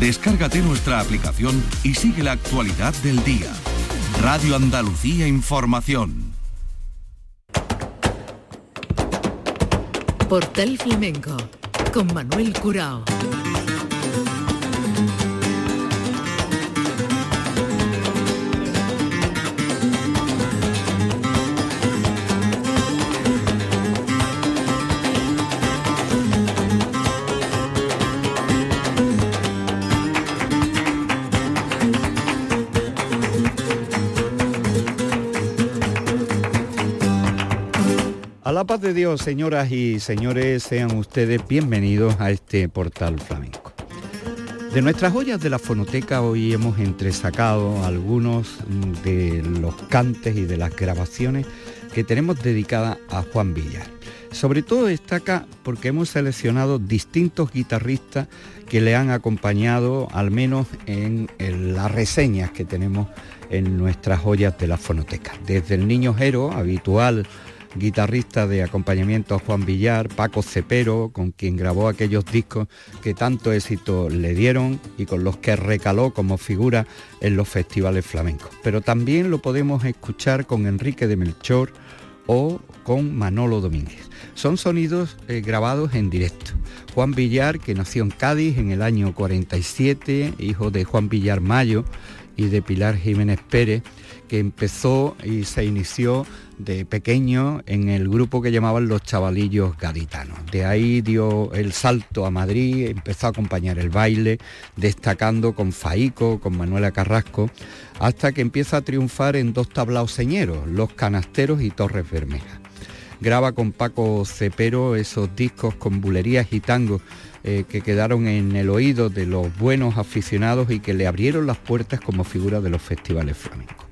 Descárgate nuestra aplicación y sigue la actualidad del día. Radio Andalucía Información. Portal Flamenco con Manuel Curao. La paz de Dios, señoras y señores, sean ustedes bienvenidos a este portal flamenco. De nuestras joyas de la fonoteca hoy hemos entresacado algunos de los cantes y de las grabaciones que tenemos dedicadas a Juan Villar. Sobre todo destaca porque hemos seleccionado distintos guitarristas que le han acompañado, al menos en, en las reseñas que tenemos en nuestras joyas de la fonoteca. Desde el Niño Jero, habitual guitarrista de acompañamiento Juan Villar, Paco Cepero, con quien grabó aquellos discos que tanto éxito le dieron y con los que recaló como figura en los festivales flamencos. Pero también lo podemos escuchar con Enrique de Melchor o con Manolo Domínguez. Son sonidos eh, grabados en directo. Juan Villar, que nació en Cádiz en el año 47, hijo de Juan Villar Mayo y de Pilar Jiménez Pérez, que empezó y se inició de pequeño en el grupo que llamaban los chavalillos gaditanos. De ahí dio el salto a Madrid, empezó a acompañar el baile, destacando con Faico, con Manuela Carrasco, hasta que empieza a triunfar en dos tablaos señeros, Los Canasteros y Torres Bermejas. Graba con Paco Cepero esos discos con bulerías y tangos eh, que quedaron en el oído de los buenos aficionados y que le abrieron las puertas como figura de los festivales flamencos.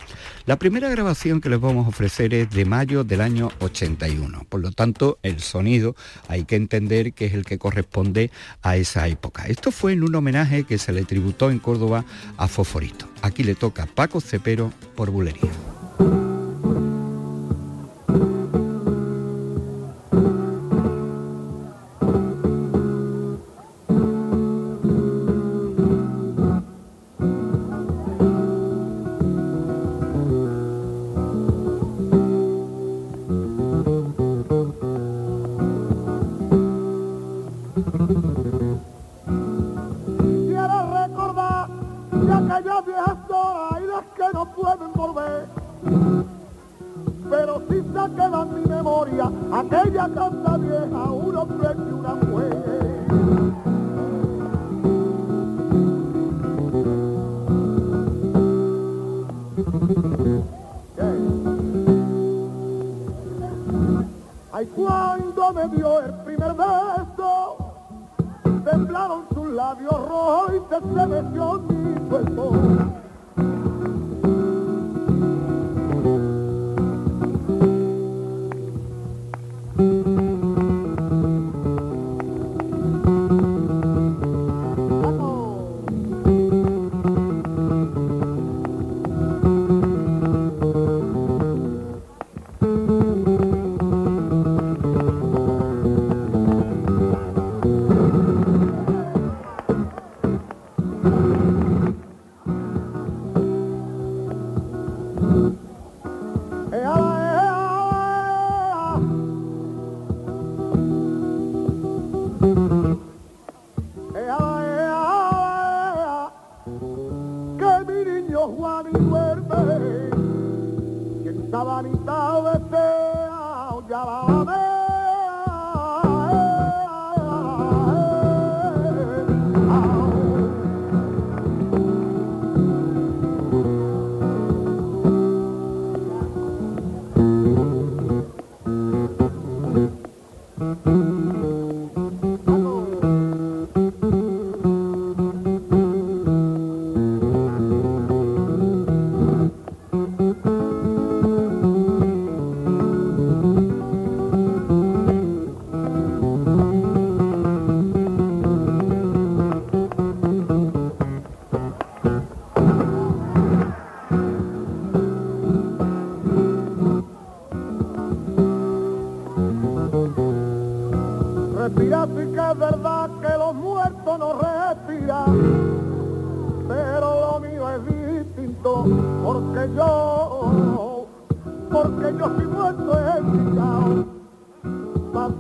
La primera grabación que les vamos a ofrecer es de mayo del año 81, por lo tanto el sonido hay que entender que es el que corresponde a esa época. Esto fue en un homenaje que se le tributó en Córdoba a Foforito. Aquí le toca Paco Cepero por bulería.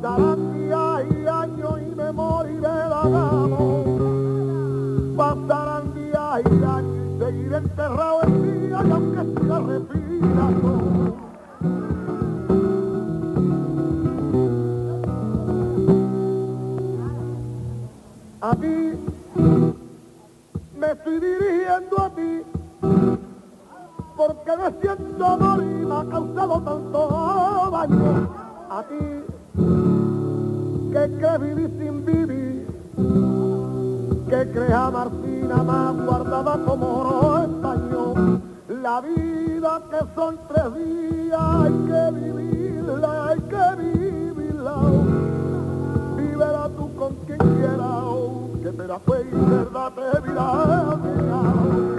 Pasarán días y años y me moriré. Pasarán días y años y seguiré enterrado en día y aunque siga respirando. A ti me estoy dirigiendo a ti porque me siento y me ha causado tanto daño a ti que crees vivir sin vivir que crea Martina más guardada como oro español. La vida que son tres días hay que vivirla hay que vivirla. Vívela tú con quien quiera que te la fue y verdad te vida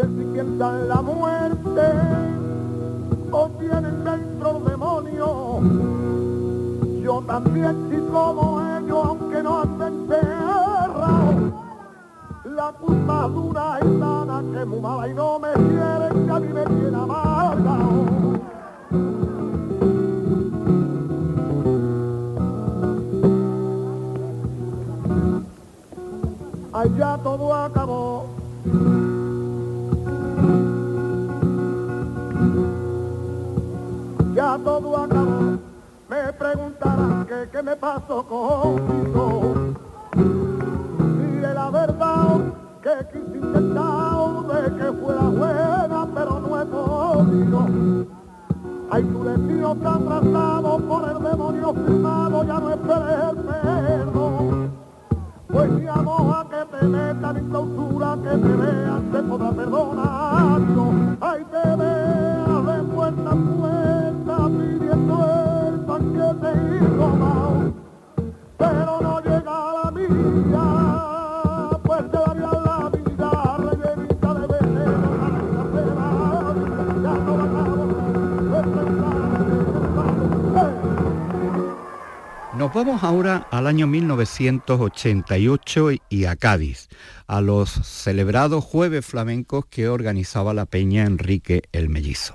que si piensan la muerte o tienen dentro demonios. Yo también si como ellos, aunque no anden tierra, la culpa dura es sana que mumaba y no me quieren, que a mí me tiene amarga. Allá todo acabó. Que me pasó contigo. Dile la verdad que quise intentar de que fuera buena, pero no he podido. Ay, tu destino tan por el demonio firmado, ya no esperes el perdón. Pues si a que te meta mi clausura, que te veas, te podrá perdonar. Vamos ahora al año 1988 y a Cádiz, a los celebrados jueves flamencos que organizaba la Peña Enrique el Mellizo.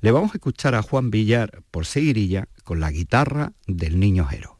Le vamos a escuchar a Juan Villar por seguirilla con la guitarra del Niño Jero.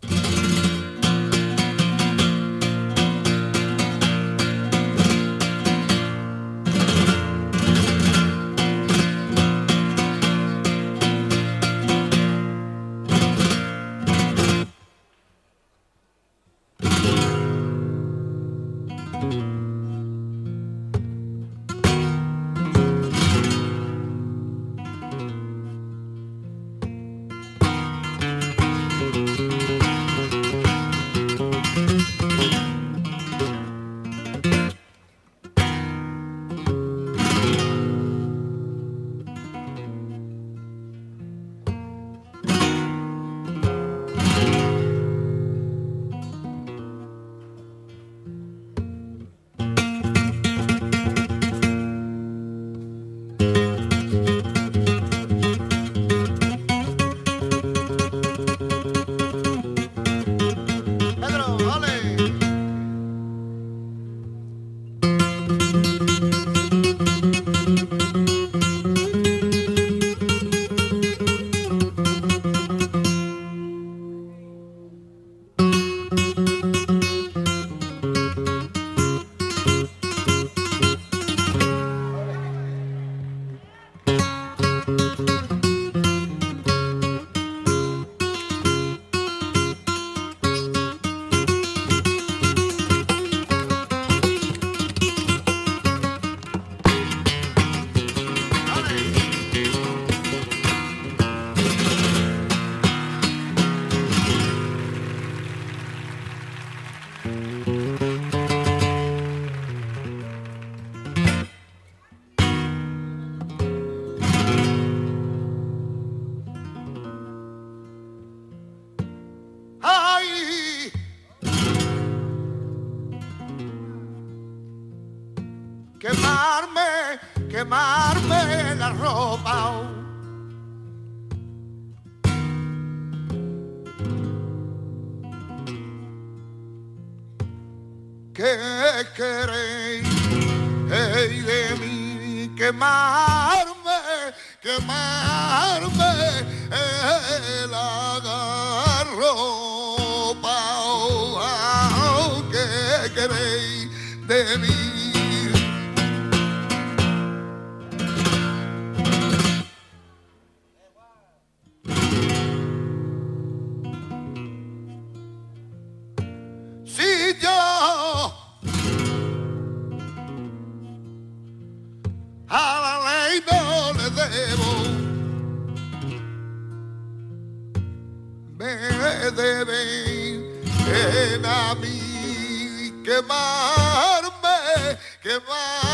que más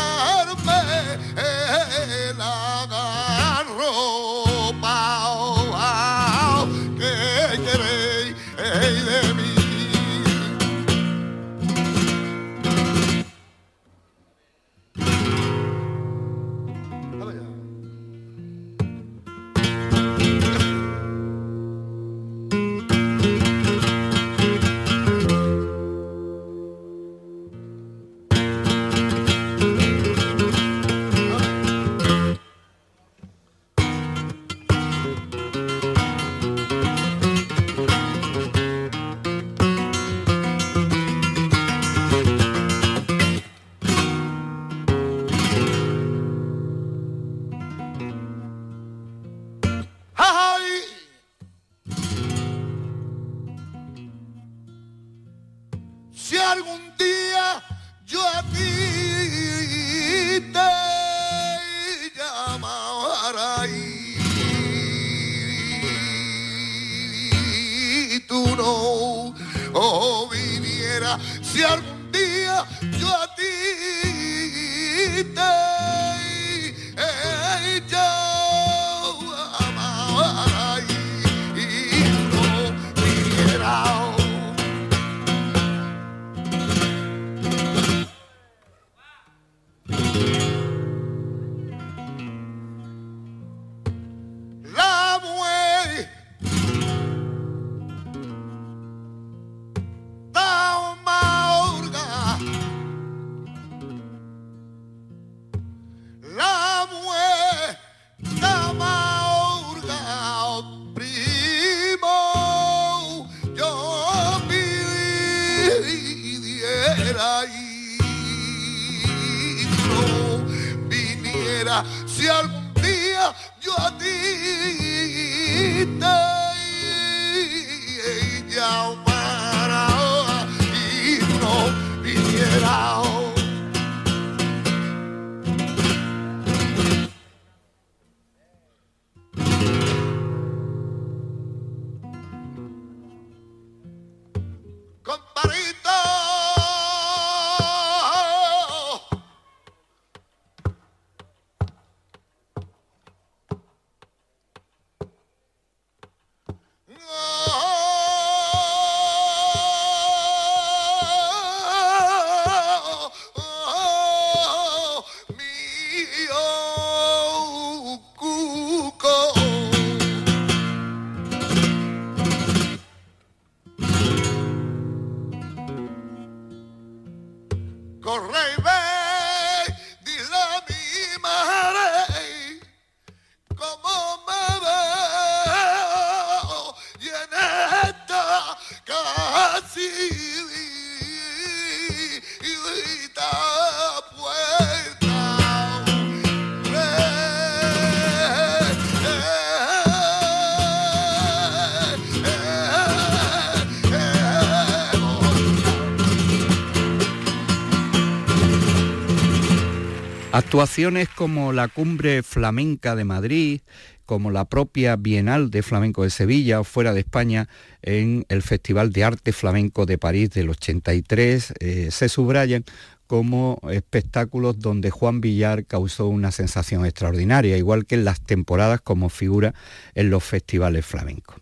Actuaciones como la Cumbre Flamenca de Madrid, como la propia Bienal de Flamenco de Sevilla o fuera de España en el Festival de Arte Flamenco de París del 83, eh, se subrayan como espectáculos donde Juan Villar causó una sensación extraordinaria, igual que en las temporadas como figura en los festivales flamencos.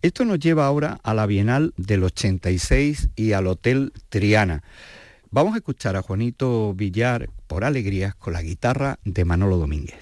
Esto nos lleva ahora a la Bienal del 86 y al Hotel Triana Vamos a escuchar a Juanito Villar por Alegrías con la guitarra de Manolo Domínguez.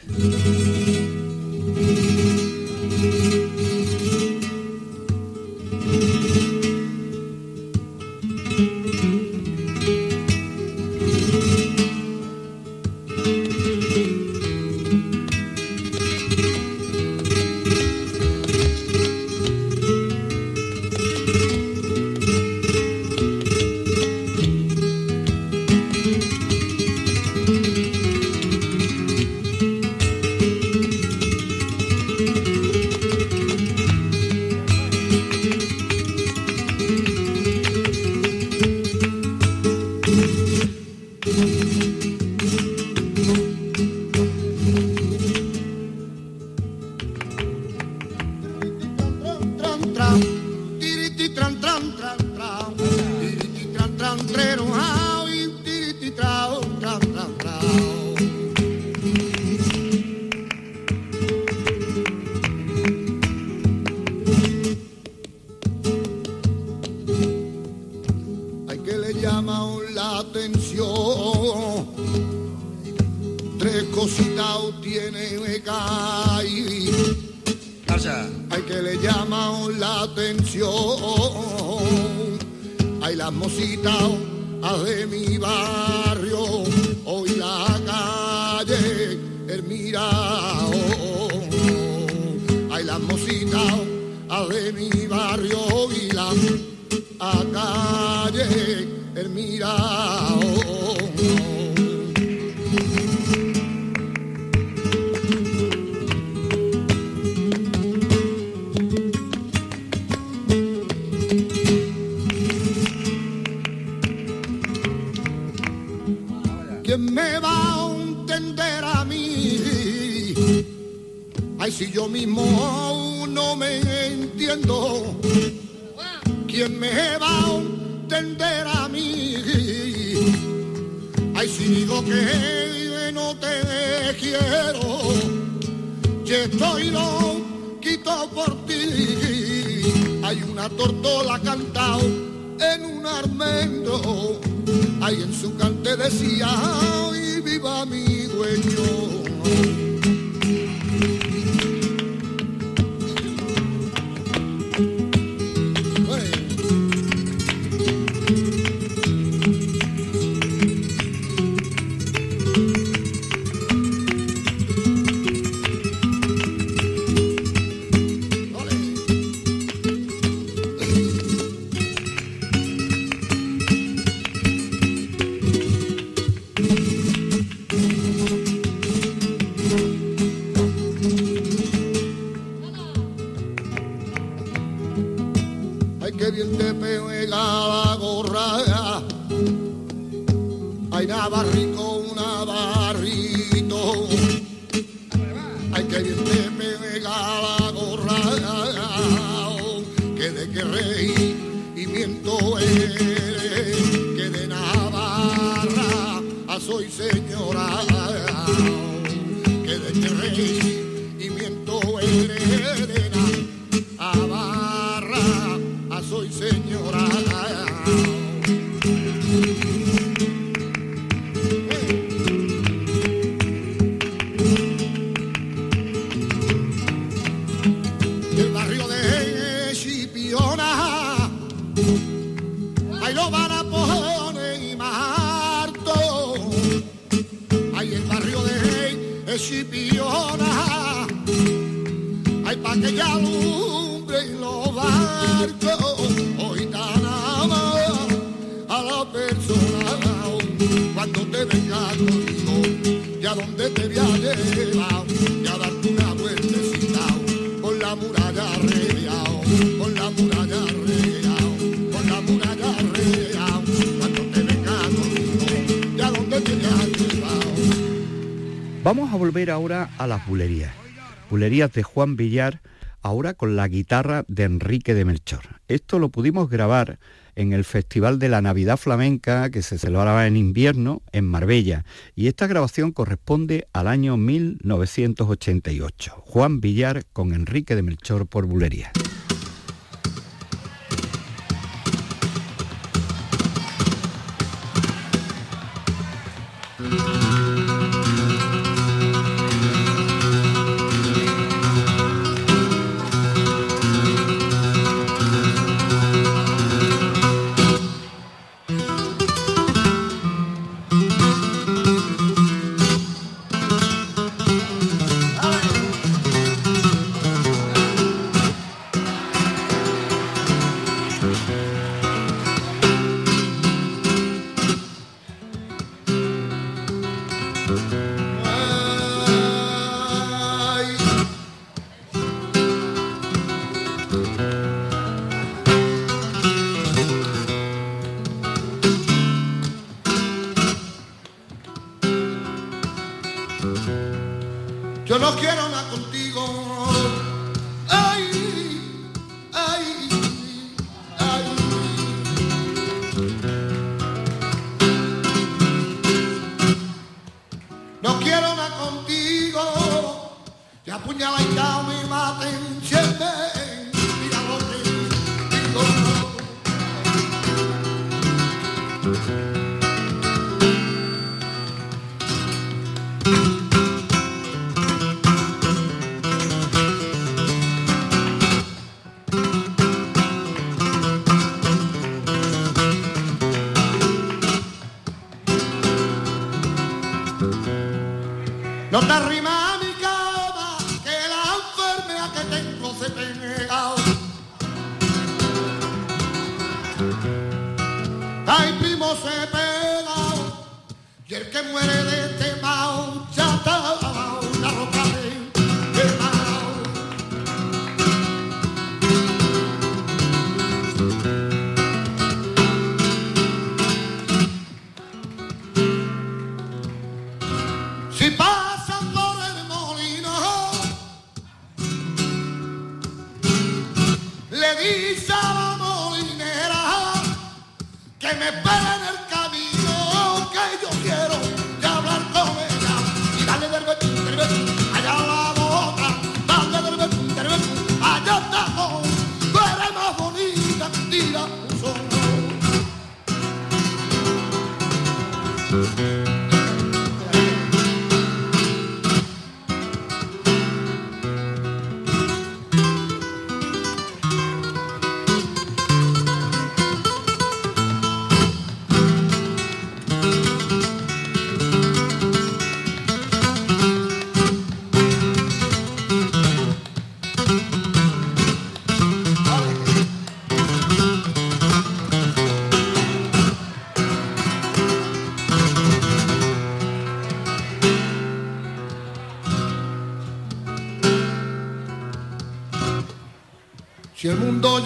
tiene caí. Gracias. Hay que le llama la atención. Hay las mositas de mi barrio. Hoy la calle, el mirao. Hay las mositas de mi barrio. Y la calle, el mirao. si yo mismo aún no me entiendo? ¿Quién me va a entender a mí? Ay, si digo que no te quiero, que estoy loquito por ti. Hay una tortola cantao en un armento, ahí en su cante decía, ay, viva mi dueño. las bulerías. Bulerías de Juan Villar, ahora con la guitarra de Enrique de Melchor. Esto lo pudimos grabar en el Festival de la Navidad Flamenca que se celebraba en invierno en Marbella y esta grabación corresponde al año 1988. Juan Villar con Enrique de Melchor por Bulería.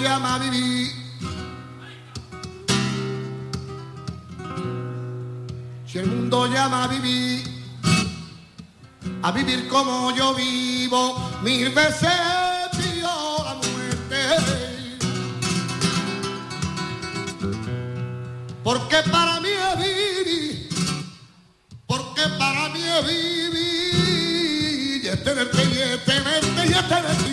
Llama a vivir. Si el mundo llama a vivir, a vivir como yo vivo, mil veces pido la muerte. Porque para mí es vivir, porque para mí es vivir, y es tenerte, y es tenerte, y es tenerte,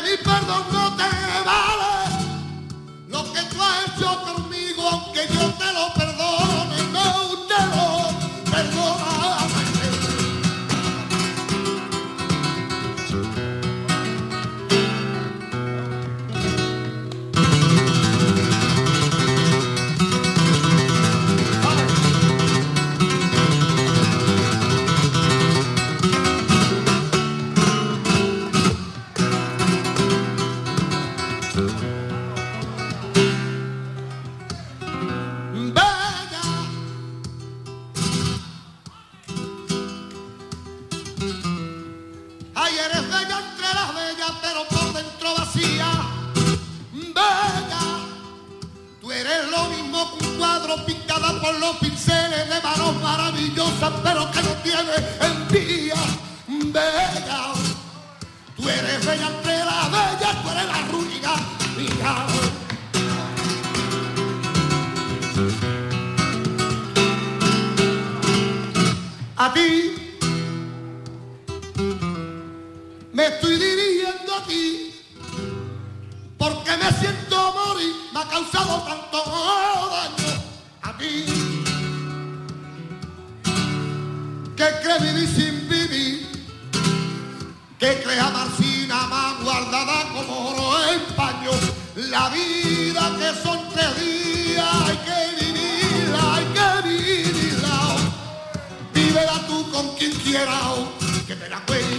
pedir perdón no te Oh, que te la cuente.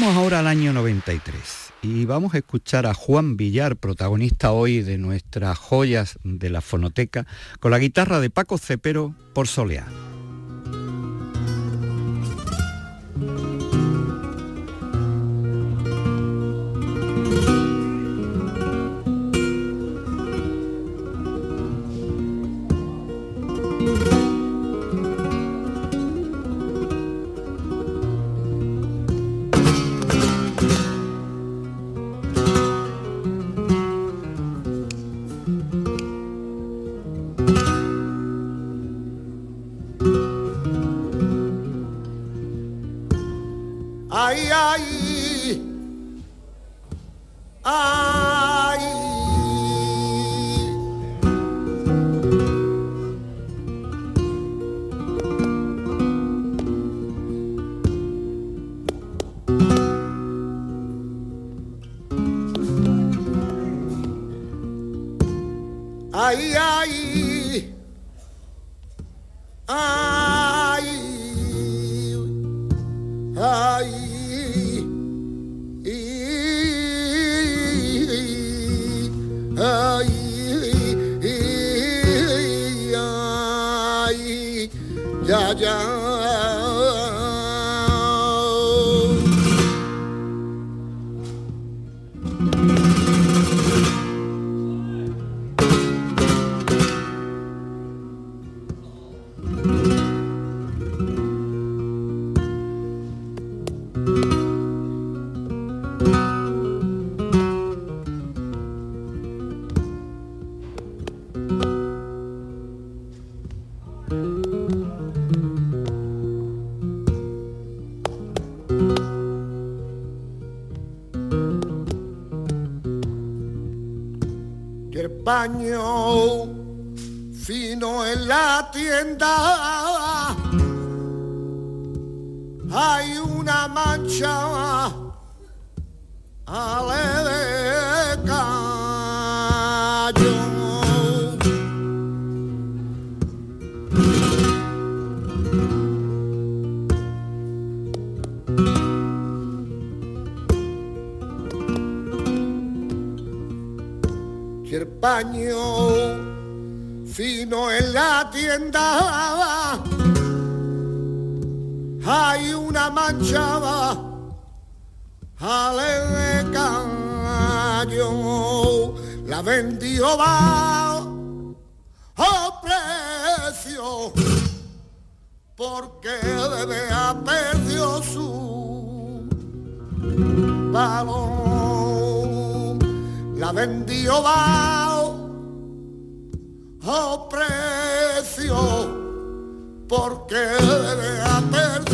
vamos ahora al año 93 y vamos a escuchar a Juan Villar, protagonista hoy de nuestras joyas de la fonoteca, con la guitarra de Paco Cepero por Soleá. Qué paño fino en la tienda. Ay, marcha ale de callo. El paño fino en la tienda hay una mancha ale caño la vendió va a precio porque debe ha perdido su valor. La vendió va a precio porque debe perdido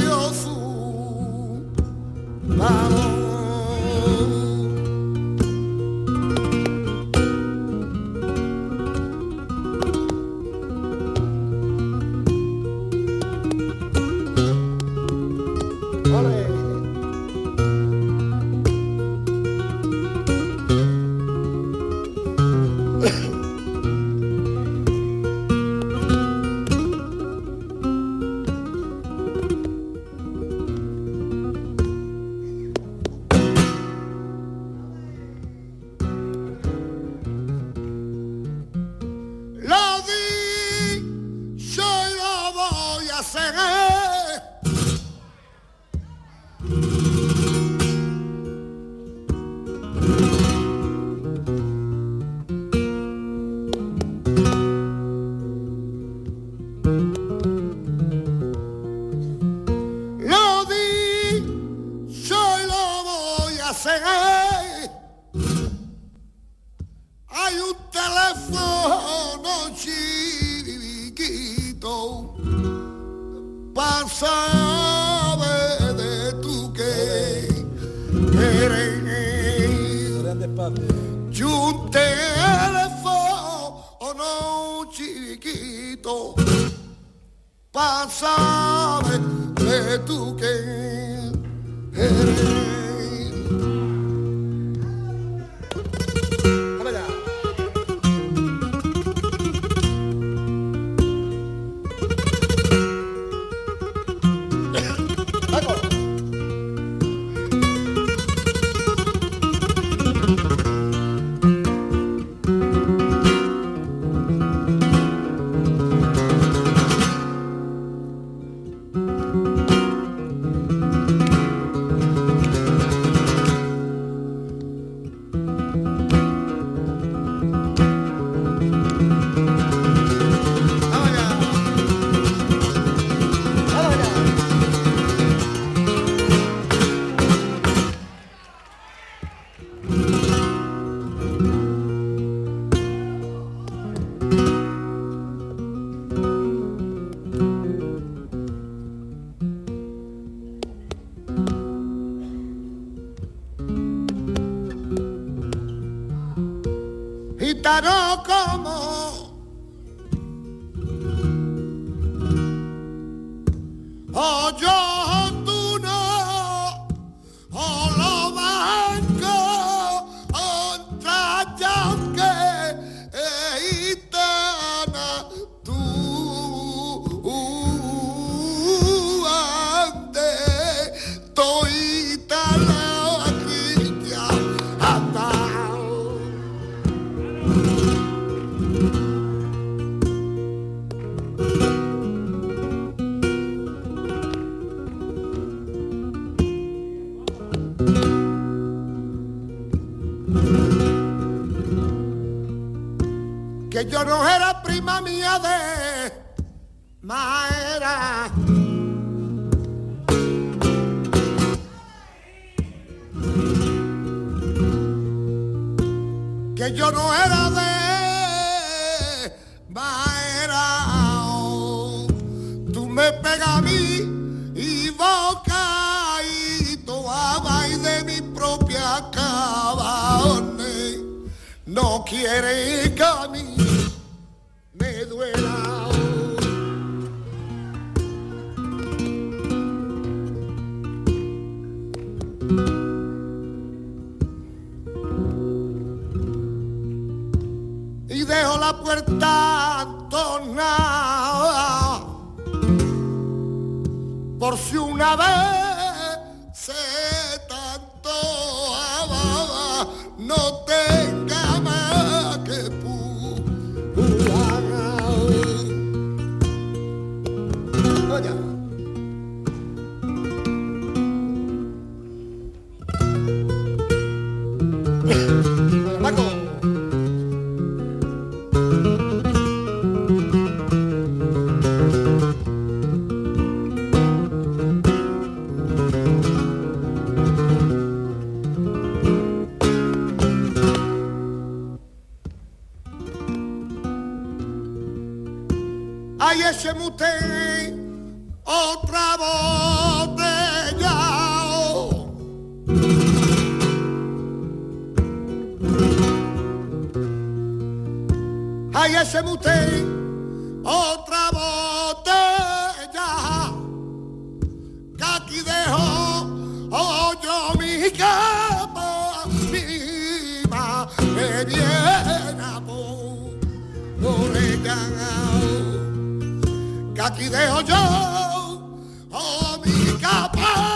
me pegas a mí y y toaba y de mi propia cabane no quiere que a mí y dejo la puerta tornada por si una vez Ese mute, otra botella. Ay, ese mute, que aquí dejo yo, oh mi capa,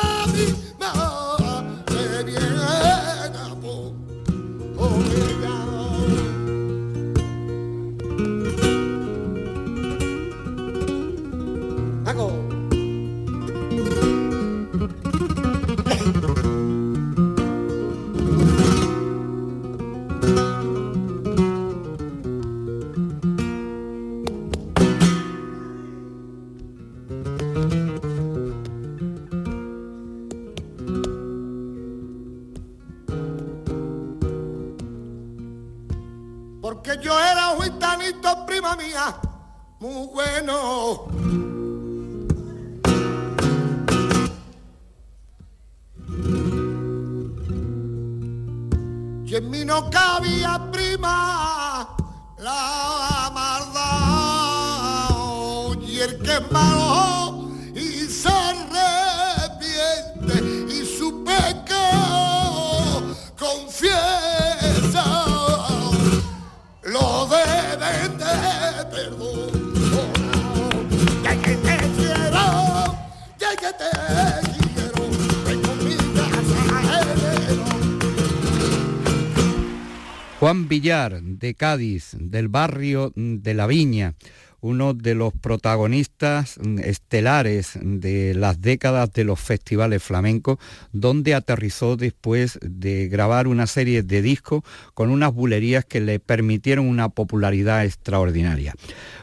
bueno. Y en mí no cabía prima la Juan Villar, de Cádiz, del barrio de La Viña, uno de los protagonistas estelares de las décadas de los festivales flamencos, donde aterrizó después de grabar una serie de discos con unas bulerías que le permitieron una popularidad extraordinaria.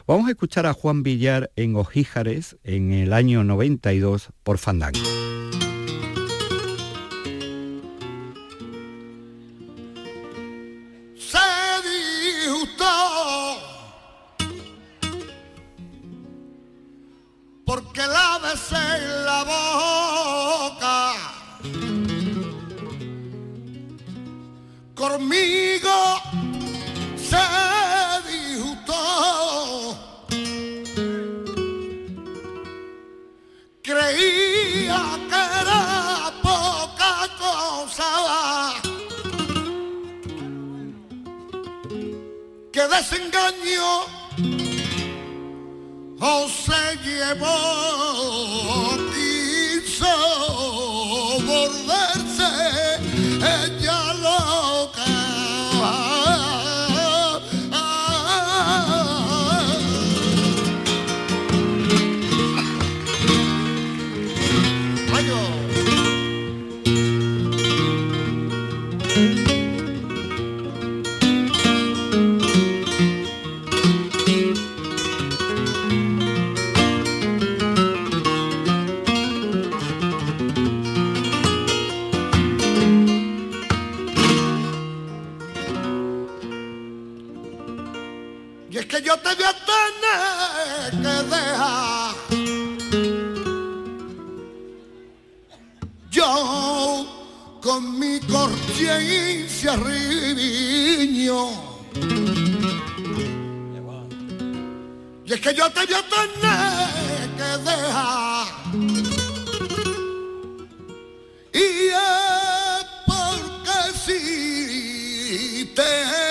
Vamos a escuchar a Juan Villar en Ojíjares en el año 92 por Fandango. Y es que yo te voy a tener que dejar. Y es porque si te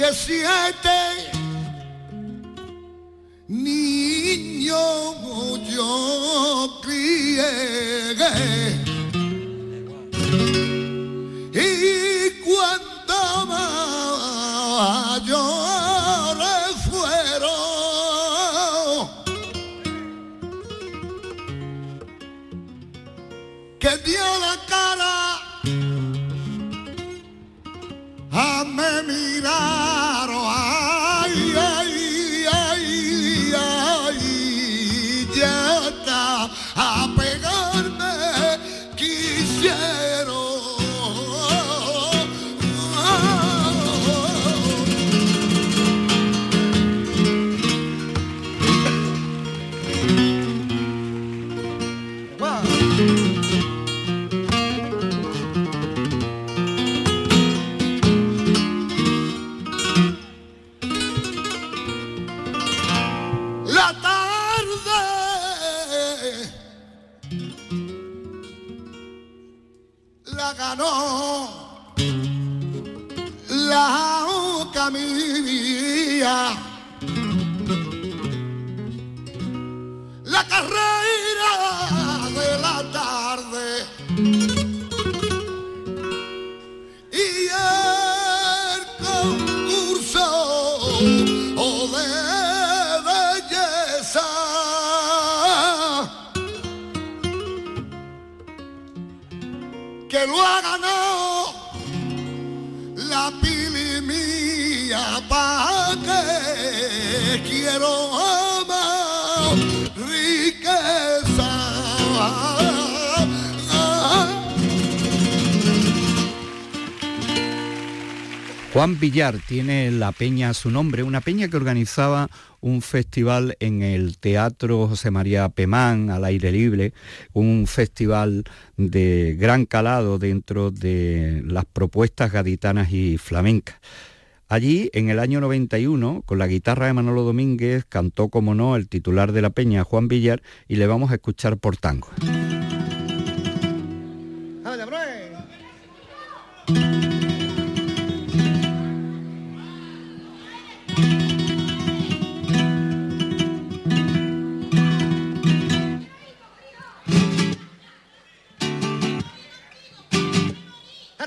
Que siete niños yo crié. La ganó la camilla. La pili mía pa' que quiero amar riqueza. Juan Villar tiene la peña a su nombre, una peña que organizaba un festival en el Teatro José María Pemán al aire libre, un festival de gran calado dentro de las propuestas gaditanas y flamencas. Allí, en el año 91, con la guitarra de Manolo Domínguez, cantó, como no, el titular de la peña, Juan Villar, y le vamos a escuchar por tango.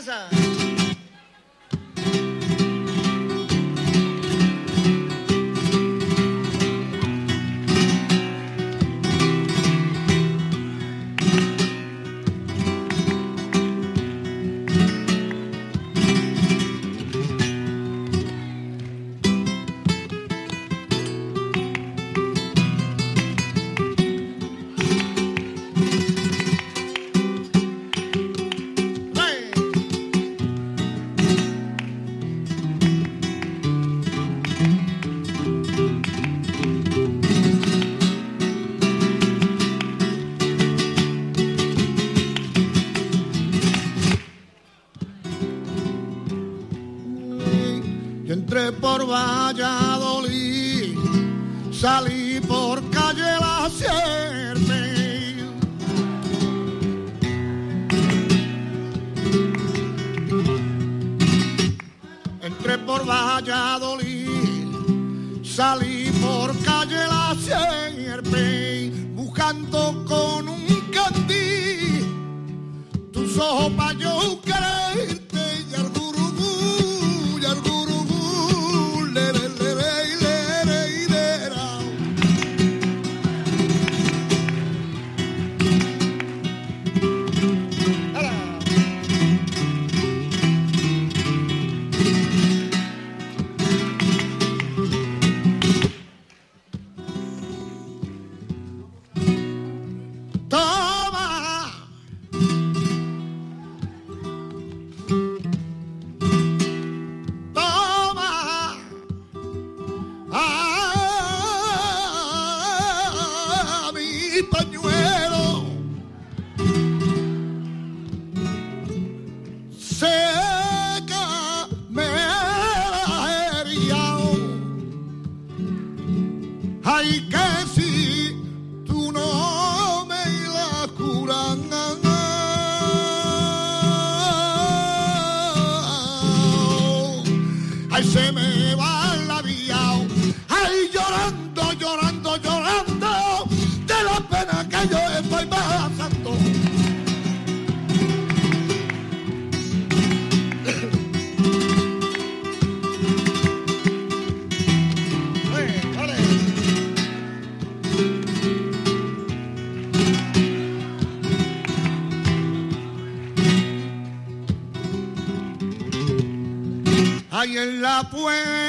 Yo entré por Valladolid, salí por calle La Sierpe. Entré por Valladolid, salí por calle La Sierpe, buscando con un candí tus ojos pa' yo quererte la puerta.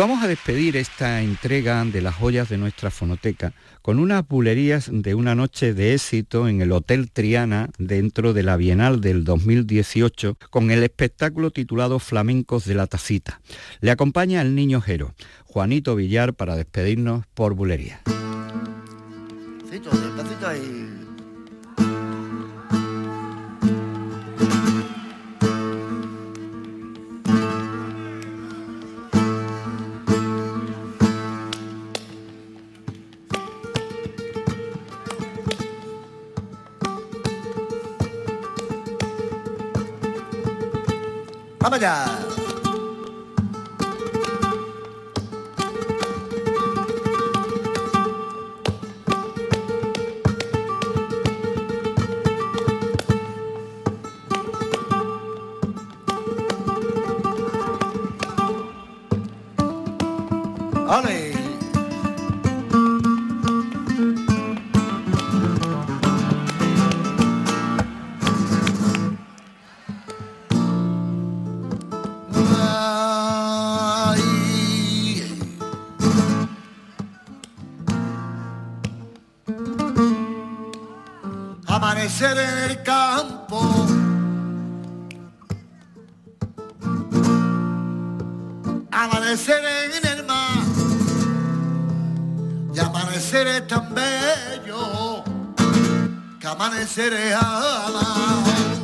vamos a despedir esta entrega de las joyas de nuestra fonoteca con unas bulerías de una noche de éxito en el Hotel Triana dentro de la Bienal del 2018 con el espectáculo titulado Flamencos de la Tacita. Le acompaña el niño Jero, Juanito Villar, para despedirnos por bulería. 가보자. 아니 eres tan bello que amaneceré alado.